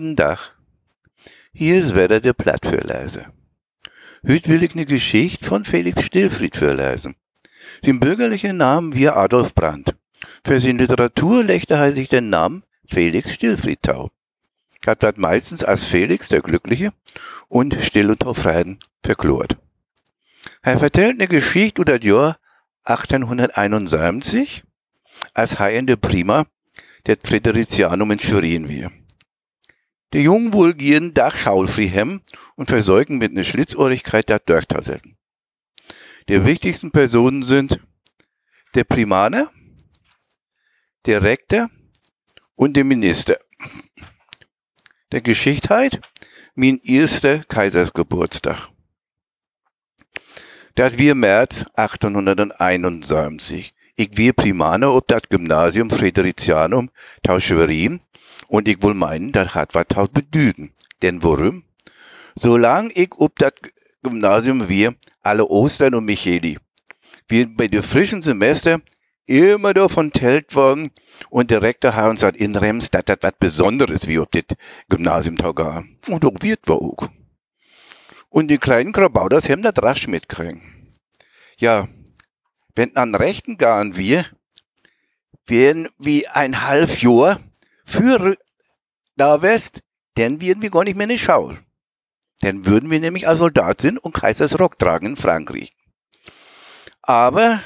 Dach. Hier ist wieder der Platt für leise. Hüt will ich ne Geschichte von Felix Stillfried für lesen. Den bürgerlichen Namen wie Adolf Brandt. Für seine Literatur lechte er sich den Namen Felix Stillfried tau. Hat wird meistens als Felix der Glückliche und Still und Taufreien verklort. Er vertellt ne Geschichte über das Jahr 1871, als heiende Prima der Friderizianum in Schwerin wir. Die Jungen wohl gehen Dach schaulfri hem und versäugen mit ne Schlitzohrigkeit dat Dörchtaselten. Die wichtigsten Personen sind der Primaner, der Rektor und der Minister. Der Geschichtheit, mein erster Kaisersgeburtstag. Dat wir März 1871. Ich wir Primaner ob dat Gymnasium Friderizianum Tauschwerin und ich will meinen, dat hat wat taut bedüden. Denn warum? Solang ich ob dat Gymnasium wir alle Ostern und Micheli. Wir bei dem frischen Semester immer davon tellt worden und der Rektor hat uns in Rems, dat wat Besonderes wie ob das Gymnasium taugar. Und auch wird war auch. Und die kleinen Krabauders haben das rasch mitkriegen. Ja, wenn an rechten garen wir, werden wie ein halb Jahr für da West, dann werden wir gar nicht mehr in die Schau. Dann würden wir nämlich als Soldat sind und Kaisersrock tragen in Frankreich. Aber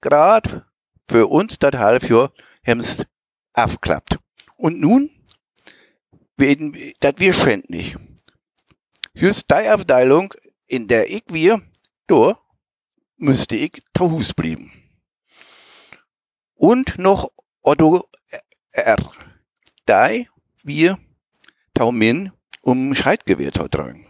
grad für uns das Halbjahr haben's aufklappt. Und nun werden das wir schändlich. Just die Abteilung, in der ich wir, da müsste ich Hus blieben. Und noch Otto R. Die wir Taumin um Scheidgewehr tragen.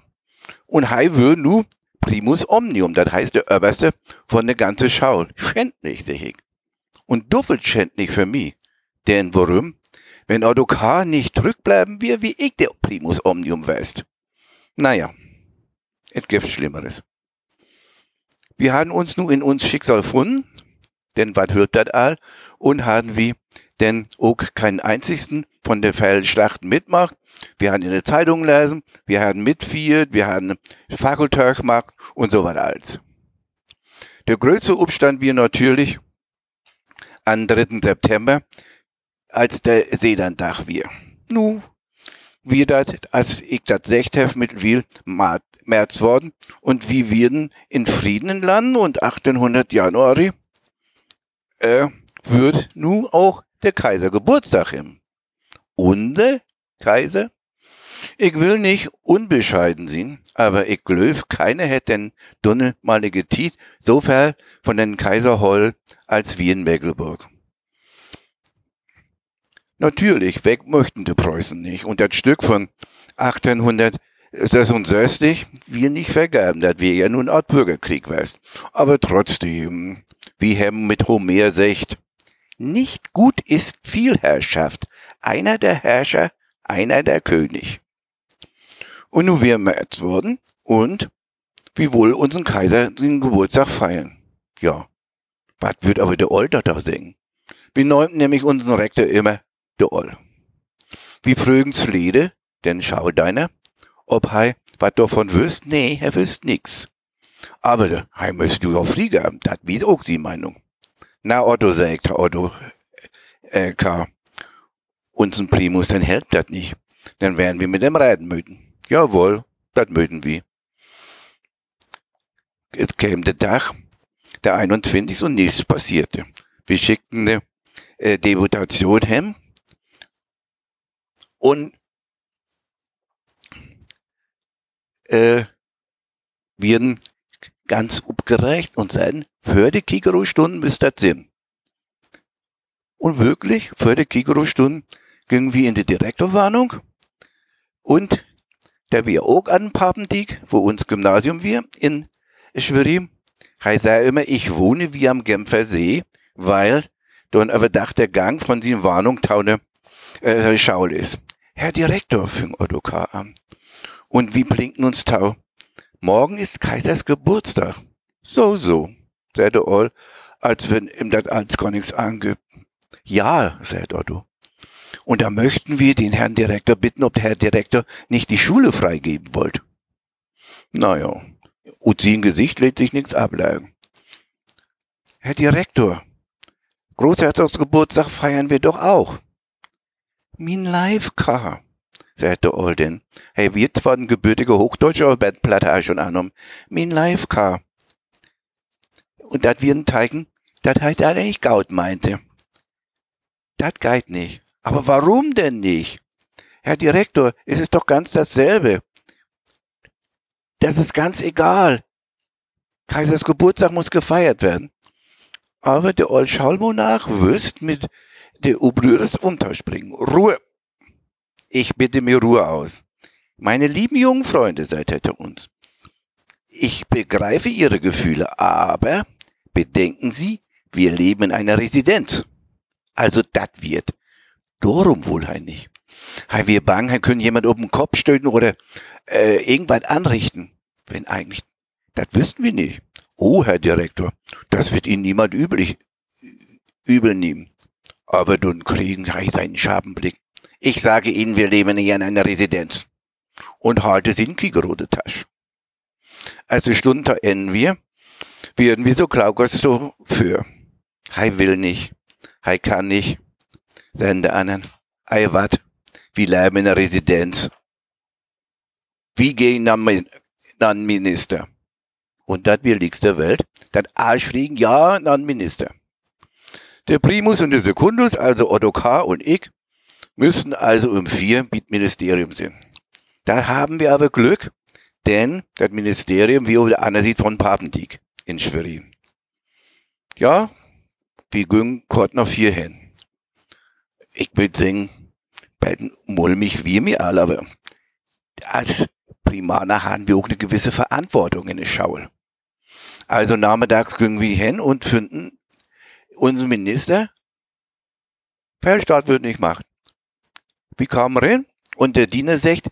Und hei will nu Primus Omnium, das heißt der Oberste von der ganzen Schau. Schändlich, sag ich. Und duffelt schändlich für mich. Denn warum? Wenn Otto K. nicht zurückbleiben wir, wie ich der Primus Omnium weißt. Naja, es gibt Schlimmeres. Wir haben uns nun in uns Schicksal gefunden, denn was hört das all, und haben wir denn auch keinen einzigsten von der Feldschlacht mitmacht. Wir haben in der Zeitung lesen, wir haben mitviert, wir haben Fakultär gemacht und so weiter alles. Der größte Umstand wir natürlich am 3. September, als der Sedandach wir. Nu, wie das, als ich das Sechtheft mit Wiel März worden und wie werden in Frieden landen und 1800 Januar äh, wird nun auch der Kaiser Geburtstag im. Und Kaiser? Ich will nicht unbescheiden sein, aber ich glaube, keiner hätte den Dunne mal ne getit, so viel von den Kaiser Holl als wie in Mecklenburg. Natürlich, weg möchten die Preußen nicht. Und das Stück von 1866, wir nicht vergaben, das wir ja nun Art Bürgerkrieg weißt. Aber trotzdem, wie haben mit Homer sagt, nicht gut ist Vielherrschaft. Einer der Herrscher, einer der König. Und nun wir März worden und wie wohl unseren Kaiser den Geburtstag feiern. Ja, was wird aber der Olter da singen? Wir neunten nämlich unseren Rektor immer der Oll. Wie frögens Lede, denn schau deiner, ob hei was davon wüsst? Nee, er wüsst nix. Aber hei müsst du ja Flieger, dat wie auch sie Meinung. Na, Otto, sagt Otto, äh, K. Unseren Primus, dann hält das nicht. Dann werden wir mit dem Reiten müden. Jawohl, das müden wir. Es käme der Tag, der 21. und nichts passierte. Wir schickten eine äh, Deputation hem und äh, werden ganz abgereicht und sagen, für die Kikero-Stunden müsst das Sinn. Und wirklich, für die Kikero-Stunden gingen wir in die Direktorwarnung und der wir auch an Papendiek, wo uns Gymnasium wir in Schwerin, heißt er immer, ich wohne wie am Genfer See, weil dann überdacht der Gang von seiner Warnung taune äh, Schaul ist. Herr Direktor, fing Ottokar an. Und wie blinken uns Tau? Morgen ist Kaisers Geburtstag. So, so, sagte Oll, als wenn ihm das alles gar nichts angibt. Ja, sagt Otto. Und da möchten wir den Herrn Direktor bitten, ob der Herr Direktor nicht die Schule freigeben wollt. Naja, im Gesicht lädt sich nichts ableiten. Herr Direktor, Großherzogsgeburtstag feiern wir doch auch. Min Live-Car, sagte Olden. Hey, wird zwar ein gebürtiger Hochdeutscher, aber Bettplatte auch schon angenommen. Min Live-Car. Und dat wir Teigen, dat halt er nicht gaut meinte. Dat geht nicht. Aber warum denn nicht? Herr Direktor, es ist doch ganz dasselbe. Das ist ganz egal. Kaisers Geburtstag muss gefeiert werden. Aber der Old Schallmonarch wirst mit der Obrührers Umtausch bringen. Ruhe! Ich bitte mir Ruhe aus. Meine lieben jungen Freunde seid hinter uns. Ich begreife Ihre Gefühle, aber bedenken Sie, wir leben in einer Residenz. Also dat wird. Darum wohl hein nicht. Hei wir bang, hei können jemand oben den Kopf stöten oder äh, irgendwas anrichten. Wenn eigentlich, das wüssten wir nicht. Oh, Herr Direktor, das wird Ihnen niemand üblich, übel nehmen. Aber nun kriegen Sie seinen Schabenblick. Ich sage Ihnen, wir leben hier in einer Residenz. Und heute sind Kiegerode Tasche. Also Stunden enden wir, werden wir so klaugers so für. Hei will nicht, hei kann nicht. Sende anderen, ei wat, wir leben in einer Residenz. Wie gehen dann Minister? Und das wichtigste der Welt, das Arschfliegen, ja, dann Minister. Der Primus und der Sekundus, also Otto K. und ich, müssen also um vier mit Ministerium sind. Da haben wir aber Glück, denn das Ministerium, wie der Anna sieht, von Papendiek in Schwerin. Ja, wir gehen kurz noch vier hin. Ich würde sagen, bei den mulmig wie mir alle, aber als Primaner haben wir auch eine gewisse Verantwortung in der Schaul. Also nachmittags gingen wir hin und finden unseren Minister, Feldstaat wird nicht machen. Wir kamen rein und der Diener sagt,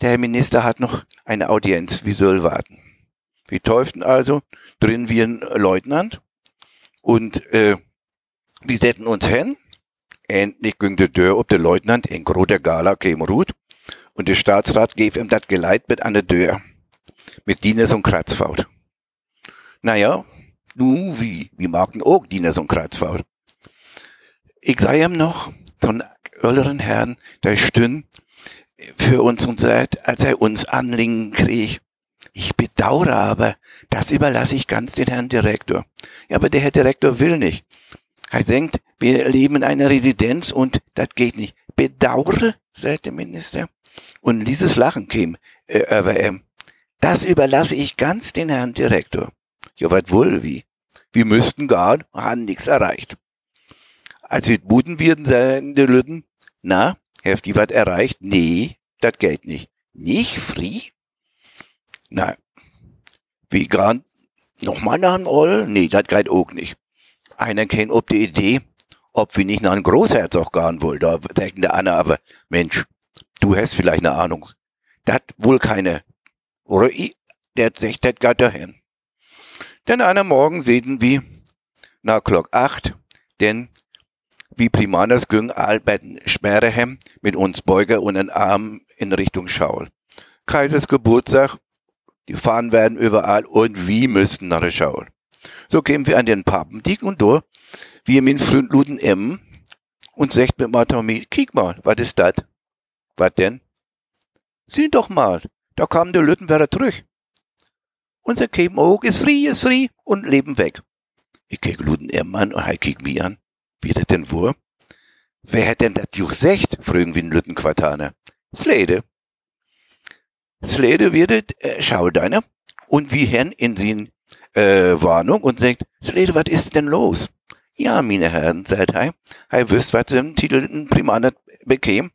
der Herr Minister hat noch eine Audienz, wir sollen warten. Wir teuften also, drin wie ein Leutnant und äh, wir setzen uns hin. Endlich ging der Tür ob der Leutnant in großer Gala käme ruht und der Staatsrat gave ihm das Geleit mit der Tür. Mit Dieners und Kratzfaut. Naja, nu wie, wie mag denn auch Diener so ein Kreuzfahrt? Ich sei ihm noch, so einen älteren Herrn, der stünn für uns und sagt, als er uns Anliegen krieg, ich bedauere aber, das überlasse ich ganz den Herrn Direktor. Ja, aber der Herr Direktor will nicht. Er denkt, wir leben in einer Residenz und das geht nicht. Bedauere, sagt der Minister. Und dieses Lachen käme äh, über ihm. Das überlasse ich ganz den Herrn Direktor. Ja, wat wohl wie? Wir müssten gar, haben nichts erreicht. Als wir buden werden sein, die Lütten, na, habt ihr wat erreicht? Nee, das geht nicht. Nicht free? Wie grad nochmal nach Oll? Nee, das geht auch nicht. Einer kennt ob die Idee, ob wir nicht nach einem Großherzog gehen wollen. Da denkt der Anna aber, Mensch, du hast vielleicht eine Ahnung. Das wohl keine. Oder ich, der sagt, das geht dahin. Denn einer Morgen sehen wir nach Glock 8, denn wie Primanas ging Albert Schmerehem mit uns Beuger und den Arm in Richtung Schaul. Kaisers Geburtstag, die Fahnen werden überall und wie müssten nach der Schaul. So kämen wir an den Papendick und da, wir mit Fründluden M und sagt mit Matomie, kiek mal, was ist das? Was denn? Sieh doch mal, da kam der Lüttenwerder zurück. Unser kämen auch, ist free, ist free und leben weg. Ich krieg Luden er an und er kick mich an. Wie das denn wo? Wer hat denn das juch secht? fragen wir in Lüttenquartaner. Slede. Slede wird äh, schau deiner und wie hen in sin äh, Warnung und sagt, Slede, was ist denn los? Ja, meine Herren, sagt er, er wisst, was im Titel ein Primaner bekäm.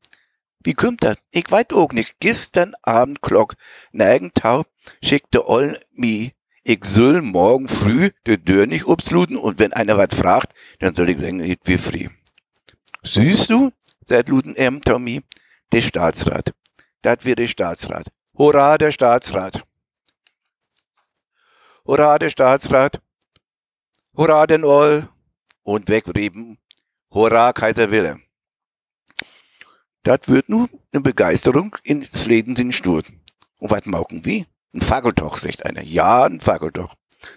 Wie kommt das? Ich weiß auch nicht. Gestern Abend Glock Nagentau schickte Oll mi. Ich soll morgen früh de Dörr nicht obsluten und wenn einer was fragt, dann soll ich sagen, ich wie früh. Süß du? sagt Luten M. Tommy. Der Staatsrat. Das wird der Staatsrat. Hurra, der Staatsrat. Hurra, der Staatsrat. Hurra, den Oll. Und wegreben. Hurra, Kaiser Wilhelm. das wird nun eine Begeisterung ins Leben sind Sturz. Und was machen wir? Ein Fackeltoch, sagt einer. Ja, ein Fackeltoch.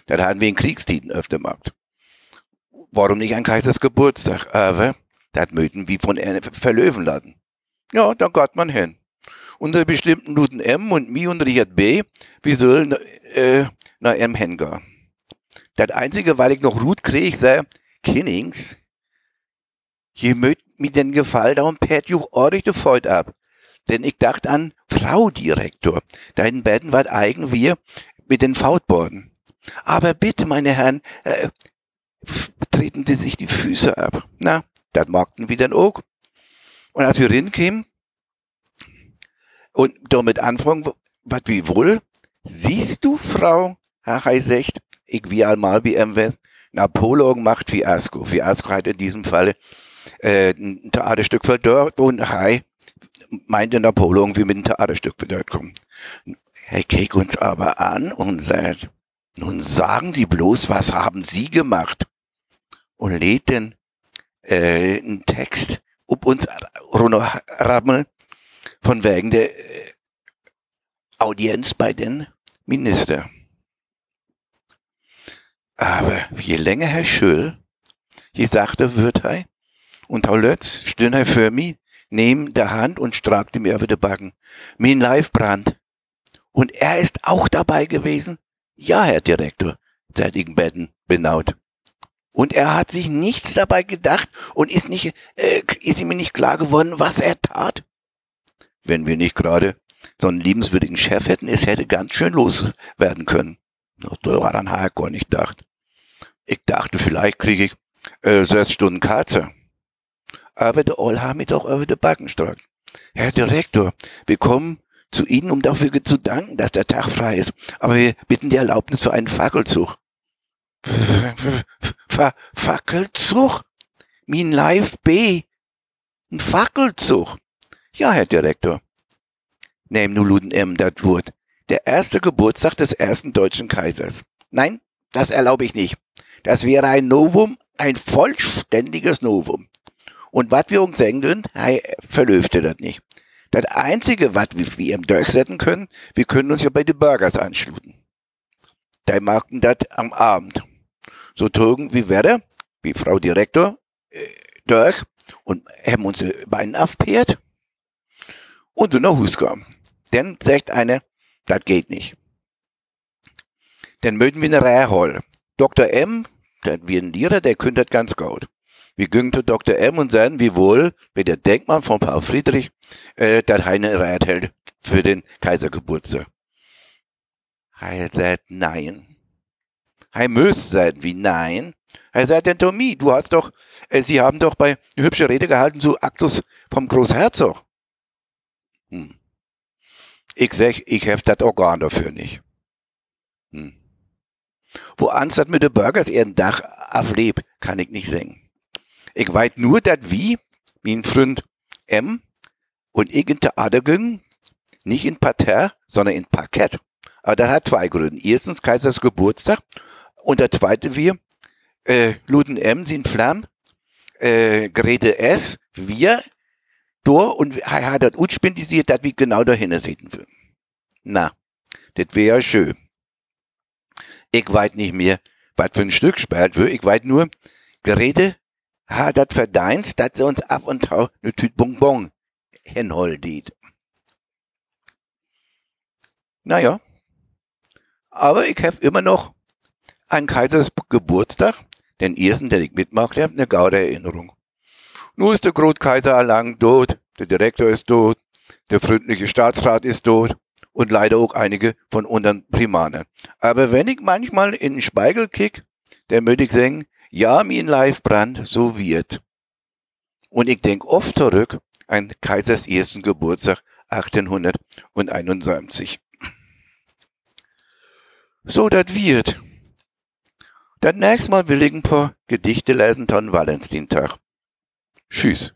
Das haben wir in Kriegstiden öfter gemacht. Warum nicht ein Kaisers Geburtstag? Aber das möchten wir von verlöwen lassen. Ja, da geht man hin. Unter bestimmten Luten M und mir und Richard B, wir sollen äh, nach M hingehen. Das einzige, weil ich noch Ruth krieg, sei, Kinnings, je mögt mir den Gefall, darum pert juch ordentlich de Feut ab. Denn ich dachte an Frau Direktor, deinen Betten wart eigen wir mit den Fautborden. Aber bitte, meine Herren, äh, treten Sie sich die Füße ab. Na, das magten wir dann auch. Und als wir rinkämen und damit anfangen, was wie wohl, siehst du, Frau, Herr Heisecht, ich wie einmal wie MW, Napoleon macht Fiasko. Fiasko hat in diesem Fall äh, ein Theaterstück verdorrt und Hai meinte Napoleon, wie mit einem Theaterstück verdorrt kommen. Er kickt uns aber an und sagt, nun sagen Sie bloß, was haben Sie gemacht? Und lädt den äh, einen Text ob uns runterrammeln von wegen der äh, Audienz bei den Minister. Aber je länger Herr Schöll, je sachter wird er, und Taulötz stünde für mich neben der Hand und strakte mir über die Backen. Mein brand. Und er ist auch dabei gewesen? Ja, Herr Direktor, seit Betten benaut. Und er hat sich nichts dabei gedacht und ist nicht, äh, ist ihm nicht klar geworden, was er tat. Wenn wir nicht gerade so einen liebenswürdigen Chef hätten, es hätte ganz schön loswerden können. Daran habe ich gar nicht gedacht. Ich dachte, vielleicht kriege ich äh, sechs Stunden Katze. Aber der All haben doch über die Backen streckt. Herr Direktor, wir kommen zu Ihnen, um dafür zu danken, dass der Tag frei ist. Aber wir bitten die Erlaubnis für einen Fackelzug. Fackelzug? Min Live B. Ein Fackelzug. Ja, Herr Direktor. Nehm nu Luden M dat Wort. Der erste Geburtstag des ersten deutschen Kaisers. Nein, das erlaube ich nicht. Das wäre ein Novum, ein vollständiges Novum. Und wat wir uns sagen dürfen, hey, verlöfte das nicht. Das einzige, was wir ihm durchsetzen können, wir können uns ja bei den Burgers anschluten. Da magten das am Abend. So trugen wie wäre, wie Frau Direktor, äh, durch und haben uns Beinen aufpehrt und du nach Hus kam. Dann sagt einer, das geht nicht. Dann möchten wir eine Reihe holen. Dr. M, der wie ein Lehrer, der kündet ganz gut. Gingen zu Dr. M und sagen, wie wohl, wie der Denkmal von Paul Friedrich, äh, das eine Reihe hält für den Kaisergeburtstag. Er sagt, nein. Er müsste sagen, wie nein. Er sagt, denn Tommy, du hast doch, äh, Sie haben doch bei eine hübsche Rede gehalten zu Aktus vom Großherzog. Hm. Ich sag, ich hef das Organ dafür nicht. Hm. Wo anstatt mit den Burgers ihren Dach auflebt, kann ich nicht singen. Ich weiß nur, dass wie, mein Freund M und ich in gingen, nicht in Parterre, sondern in Parkett. Aber das hat zwei Gründe. Erstens Kaisers Geburtstag und der zweite wir, äh, Luden M sind Flamm, äh, Grete S, wir, durch und er hat das utspendisiert, dass wir genau dahin sitzen würden. Na, das wäre ja schön. Ich weiß nicht mehr, was für ein Stück spielt wird. Ich weiß nur, Grete hat das verdient, dass sie uns ab und zu eine Tüte Bonbon hinholt. Naja. Aber ich habe immer noch an Kaisers Geburtstag, den ersten, den ich mitmacht habe, eine gaude Erinnerung. Nun ist der Großkaiser allang tot, der Direktor ist tot, der freundliche Staatsrat ist tot und leider auch einige von unseren Primanen. Aber wenn ich manchmal in den Spiegel kick, dann würde ich sagen, ja, mein Life brand, so wird. Und ich denk oft zurück an Kaisers ersten Geburtstag 1871. So, das wird. Das nächste Mal will ich ein paar Gedichte lesen, dann Valentinstag. Tschüss.